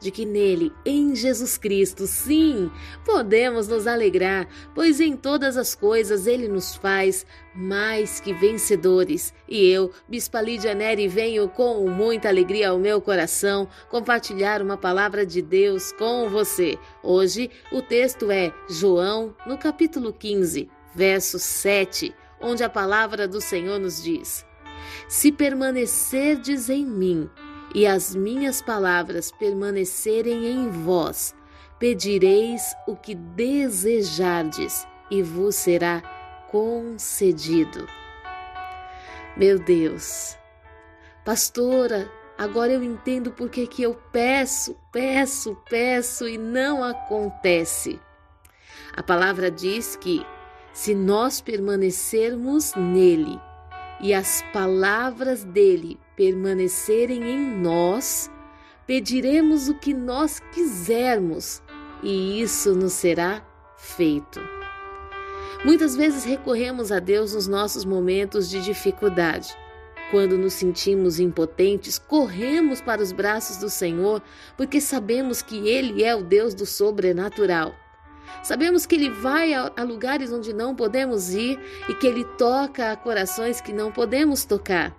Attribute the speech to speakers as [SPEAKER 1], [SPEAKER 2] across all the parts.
[SPEAKER 1] de que nele, em Jesus Cristo, sim, podemos nos alegrar, pois em todas as coisas ele nos faz mais que vencedores. E eu, Bispa Lídia Neri, venho com muita alegria ao meu coração compartilhar uma palavra de Deus com você. Hoje, o texto é João, no capítulo 15, verso 7, onde a palavra do Senhor nos diz: Se permanecerdes em mim, e as minhas palavras permanecerem em vós, pedireis o que desejardes e vos será concedido. Meu Deus, pastora, agora eu entendo por que, que eu peço, peço, peço e não acontece. A palavra diz que se nós permanecermos nele e as palavras dele permanecerem em nós, pediremos o que nós quisermos e isso nos será feito. Muitas vezes recorremos a Deus nos nossos momentos de dificuldade. Quando nos sentimos impotentes, corremos para os braços do Senhor, porque sabemos que Ele é o Deus do sobrenatural. Sabemos que Ele vai a, lugares onde não podemos ir e que Ele toca a corações que não podemos tocar.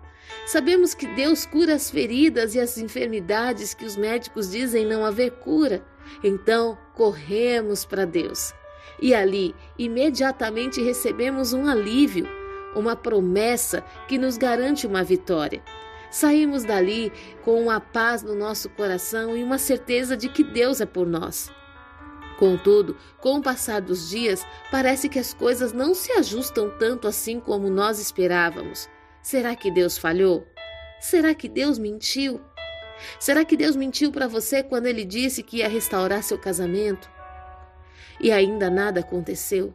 [SPEAKER 1] Sabemos que Deus cura as feridas e as enfermidades que os médicos dizem não haver cura. Então, corremos para Deus. E ali, imediatamente recebemos um alívio, uma promessa que nos garante uma vitória. Saímos dali com uma paz no nosso coração e uma certeza de que Deus é por nós. Contudo, com o passar dos dias, parece que as coisas não se ajustam tanto assim como nós esperávamos. Será que Deus falhou? Será que Deus mentiu? Será que Deus mentiu para você quando ele disse que ia restaurar seu casamento? E ainda nada aconteceu?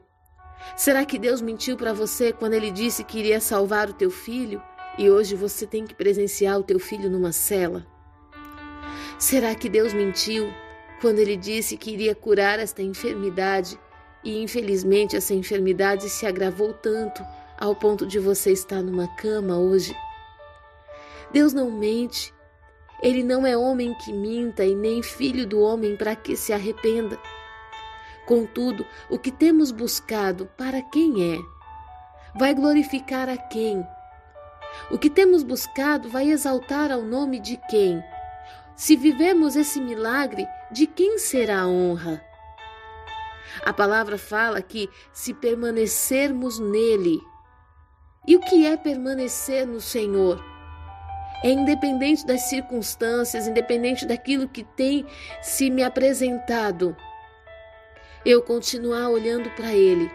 [SPEAKER 1] Será que Deus mentiu para você quando ele disse que iria salvar o teu filho e hoje você tem que presenciar o teu filho numa cela? Será que Deus mentiu quando ele disse que iria curar esta enfermidade e infelizmente essa enfermidade se agravou tanto ao ponto de você estar numa cama hoje. Deus não mente. Ele não é homem que minta e nem filho do homem para que se arrependa. Contudo, o que temos buscado para quem é? Vai glorificar a quem? O que temos buscado vai exaltar ao nome de quem? Se vivemos esse milagre, de quem será a honra? A palavra fala que se permanecermos nele, e o que é permanecer no Senhor? É independente das circunstâncias, independente daquilo que tem se me apresentado, eu continuar olhando para Ele.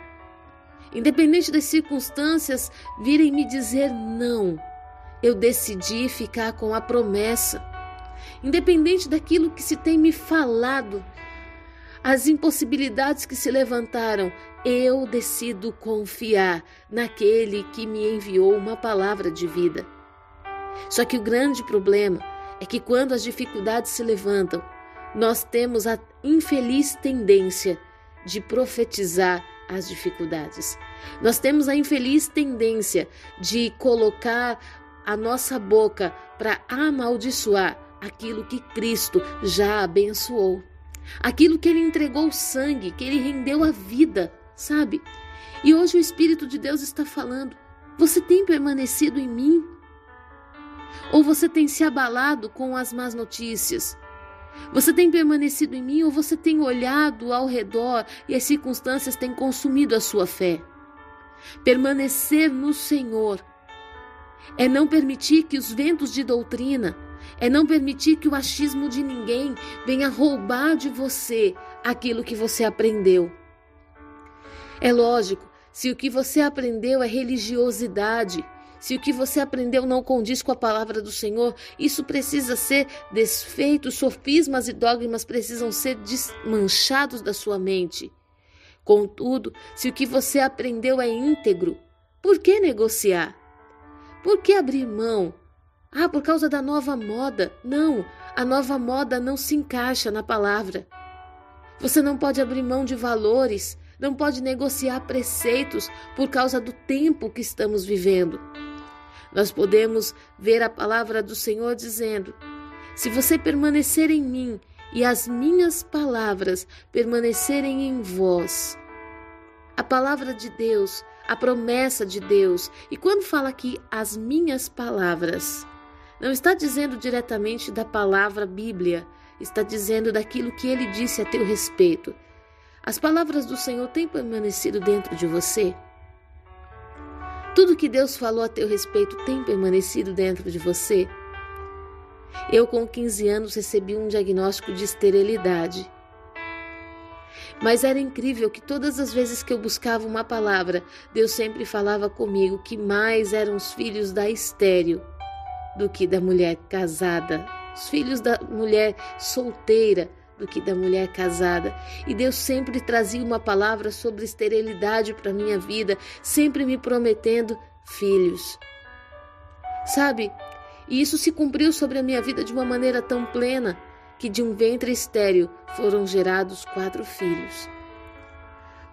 [SPEAKER 1] Independente das circunstâncias virem me dizer não, eu decidi ficar com a promessa. Independente daquilo que se tem me falado, as impossibilidades que se levantaram, eu decido confiar naquele que me enviou uma palavra de vida. Só que o grande problema é que quando as dificuldades se levantam, nós temos a infeliz tendência de profetizar as dificuldades. Nós temos a infeliz tendência de colocar a nossa boca para amaldiçoar aquilo que Cristo já abençoou aquilo que ele entregou o sangue, que ele rendeu a vida, sabe? E hoje o Espírito de Deus está falando: você tem permanecido em mim? Ou você tem se abalado com as más notícias? Você tem permanecido em mim ou você tem olhado ao redor e as circunstâncias têm consumido a sua fé? Permanecer no Senhor é não permitir que os ventos de doutrina, é não permitir que o achismo de ninguém venha roubar de você aquilo que você aprendeu. É lógico, se o que você aprendeu é religiosidade, se o que você aprendeu não condiz com a palavra do Senhor, isso precisa ser desfeito, sofismas e dogmas precisam ser desmanchados da sua mente. Contudo, se o que você aprendeu é íntegro, por que negociar? Por que abrir mão? Ah, por causa da nova moda. Não, a nova moda não se encaixa na palavra. Você não pode abrir mão de valores, não pode negociar preceitos por causa do tempo que estamos vivendo. Nós podemos ver a palavra do Senhor dizendo: Se você permanecer em mim e as minhas palavras permanecerem em vós. A palavra de Deus, a promessa de Deus. E quando fala aqui as minhas palavras, não está dizendo diretamente da palavra Bíblia, está dizendo daquilo que ele disse a teu respeito. As palavras do Senhor têm permanecido dentro de você? Tudo que Deus falou a teu respeito tem permanecido dentro de você? Eu, com 15 anos, recebi um diagnóstico de esterilidade. Mas era incrível que todas as vezes que eu buscava uma palavra, Deus sempre falava comigo que mais eram os filhos da estéril do que da mulher casada, os filhos da mulher solteira do que da mulher casada. E Deus sempre trazia uma palavra sobre esterilidade para minha vida, sempre me prometendo filhos. Sabe? E isso se cumpriu sobre a minha vida de uma maneira tão plena que de um ventre estéril foram gerados quatro filhos.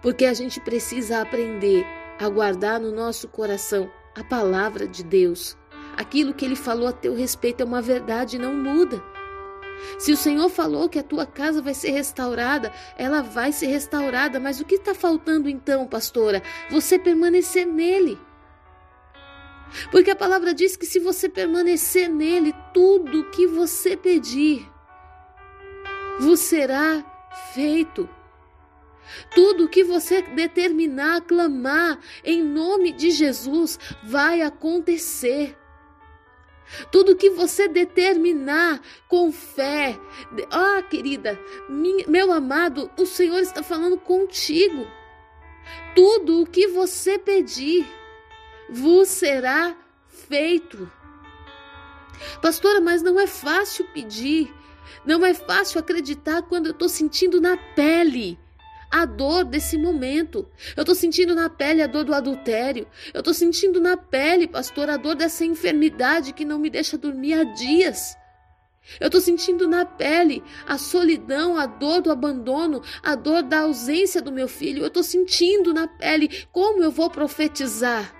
[SPEAKER 1] Porque a gente precisa aprender a guardar no nosso coração a palavra de Deus. Aquilo que ele falou a teu respeito é uma verdade e não muda. Se o Senhor falou que a tua casa vai ser restaurada, ela vai ser restaurada, mas o que está faltando então, pastora? Você permanecer nele. Porque a palavra diz que se você permanecer nele, tudo o que você pedir vos será feito. Tudo o que você determinar, clamar em nome de Jesus vai acontecer. Tudo que você determinar com fé, ah, querida, meu amado, o Senhor está falando contigo. Tudo o que você pedir vos será feito. Pastora, mas não é fácil pedir, não é fácil acreditar quando eu estou sentindo na pele a dor desse momento. Eu estou sentindo na pele a dor do adultério. Eu estou sentindo na pele, pastor, a dor dessa enfermidade que não me deixa dormir há dias. Eu estou sentindo na pele a solidão, a dor do abandono, a dor da ausência do meu filho. Eu estou sentindo na pele como eu vou profetizar.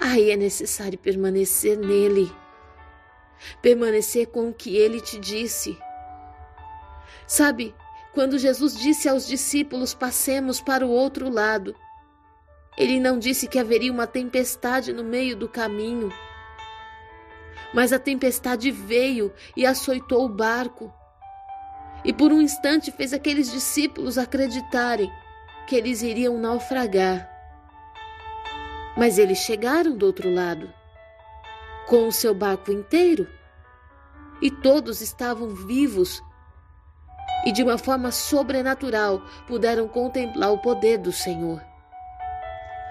[SPEAKER 1] Aí é necessário permanecer nele, permanecer com o que ele te disse. Sabe, quando Jesus disse aos discípulos: Passemos para o outro lado, ele não disse que haveria uma tempestade no meio do caminho. Mas a tempestade veio e açoitou o barco. E por um instante fez aqueles discípulos acreditarem que eles iriam naufragar. Mas eles chegaram do outro lado, com o seu barco inteiro, e todos estavam vivos e de uma forma sobrenatural puderam contemplar o poder do Senhor.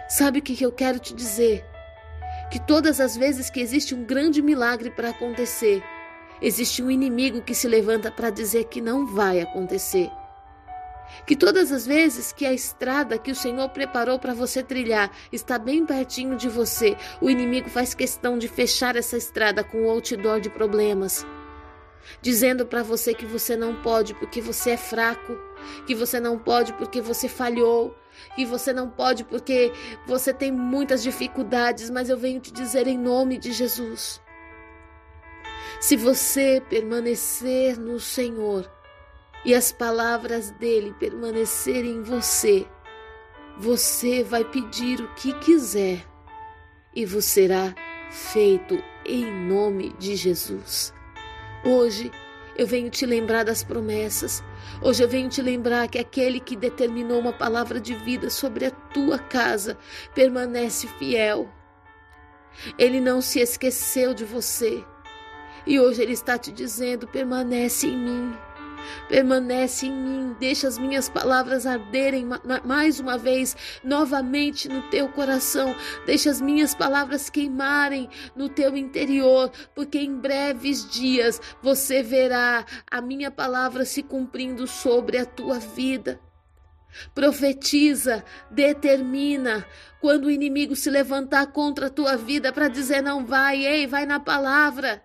[SPEAKER 1] Sabe o que eu quero te dizer? Que todas as vezes que existe um grande milagre para acontecer, existe um inimigo que se levanta para dizer que não vai acontecer. Que todas as vezes que a estrada que o Senhor preparou para você trilhar está bem pertinho de você, o inimigo faz questão de fechar essa estrada com o outdoor de problemas, dizendo para você que você não pode porque você é fraco, que você não pode porque você falhou, que você não pode porque você tem muitas dificuldades, mas eu venho te dizer em nome de Jesus. Se você permanecer no Senhor, e as palavras dele permanecerem em você, você vai pedir o que quiser e vos será feito em nome de Jesus. Hoje eu venho te lembrar das promessas. Hoje eu venho te lembrar que aquele que determinou uma palavra de vida sobre a tua casa permanece fiel. Ele não se esqueceu de você. E hoje ele está te dizendo: permanece em mim. Permanece em mim, deixa as minhas palavras arderem mais uma vez, novamente no teu coração. Deixa as minhas palavras queimarem no teu interior, porque em breves dias você verá a minha palavra se cumprindo sobre a tua vida. Profetiza, determina. Quando o inimigo se levantar contra a tua vida para dizer não vai, ei, vai na palavra.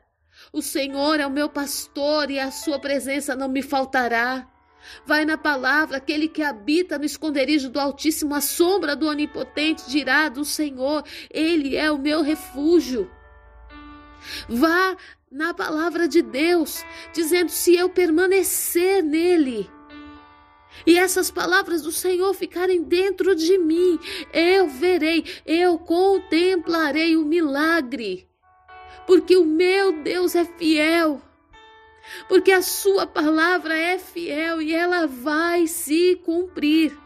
[SPEAKER 1] O Senhor é o meu pastor e a sua presença não me faltará. Vai na palavra, aquele que habita no esconderijo do Altíssimo, a sombra do Onipotente dirá do Senhor: Ele é o meu refúgio. Vá na palavra de Deus, dizendo: se eu permanecer nele, e essas palavras do Senhor ficarem dentro de mim, eu verei, eu contemplarei o milagre, porque o meu Deus é fiel porque a sua palavra é fiel e ela vai se cumprir.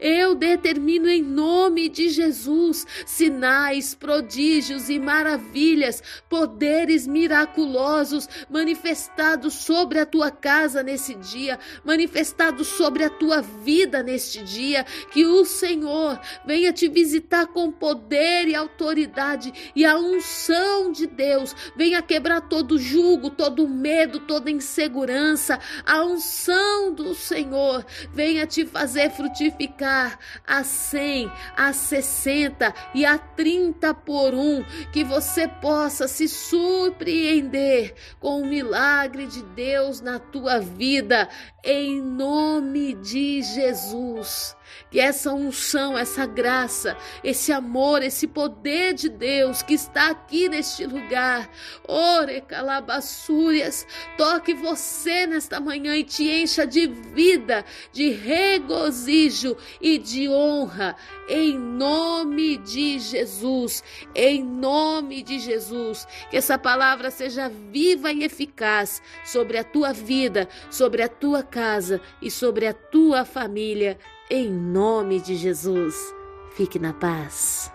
[SPEAKER 1] Eu determino em nome de Jesus sinais, prodígios e maravilhas, poderes miraculosos manifestados sobre a tua casa nesse dia, manifestados sobre a tua vida neste dia. Que o Senhor venha te visitar com poder e autoridade e a unção de Deus venha quebrar todo jugo, todo medo, toda insegurança. A unção do Senhor venha te fazer frutificar a 100, a 60 e a 30 por um, que você possa se surpreender com o milagre de Deus na tua vida, em nome de Jesus. Que essa unção, essa graça, esse amor, esse poder de Deus que está aqui neste lugar, ore calabaçúrias, toque você nesta manhã e te encha de vida, de regozijo e de honra, em nome de Jesus, em nome de Jesus. Que essa palavra seja viva e eficaz sobre a tua vida, sobre a tua casa e sobre a tua família em nome de Jesus. Fique na paz.